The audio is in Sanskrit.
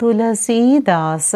तुलसीदास